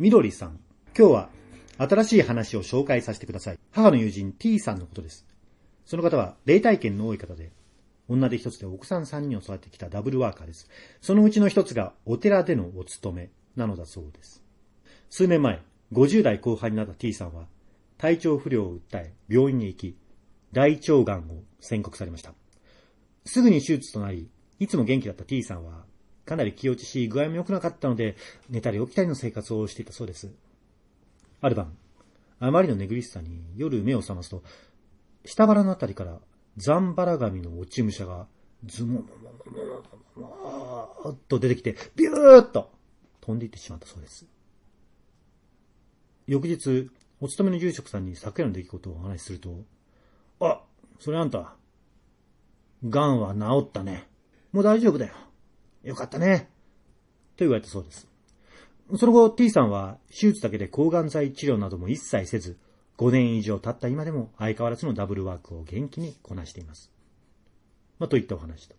みどりさん。今日は新しい話を紹介させてください。母の友人 T さんのことです。その方は霊体験の多い方で、女で一つで奥さん三人を育ててきたダブルワーカーです。そのうちの一つがお寺でのお勤めなのだそうです。数年前、50代後半になった T さんは、体調不良を訴え、病院に行き、大腸がんを宣告されました。すぐに手術となり、いつも元気だった T さんは、かなり気落ちし、具合も良くなかったので、寝たり起きたりの生活をしていたそうです。ある晩、あまりの寝苦しさに夜目を覚ますと、下腹のあたりからザンバラ髪の落ち武者がズモモモモモモモっと出てきて、ビューッと飛んでいってしまったそうです。翌日、お勤めの住職さんに昨夜の出来事をお話しすると、あ、それあんた、癌は治ったね。もう大丈夫だよ。よかったね。と言われたそうです。その後、T さんは手術だけで抗がん剤治療なども一切せず、5年以上経った今でも相変わらずのダブルワークを元気にこなしています。まあ、といったお話と。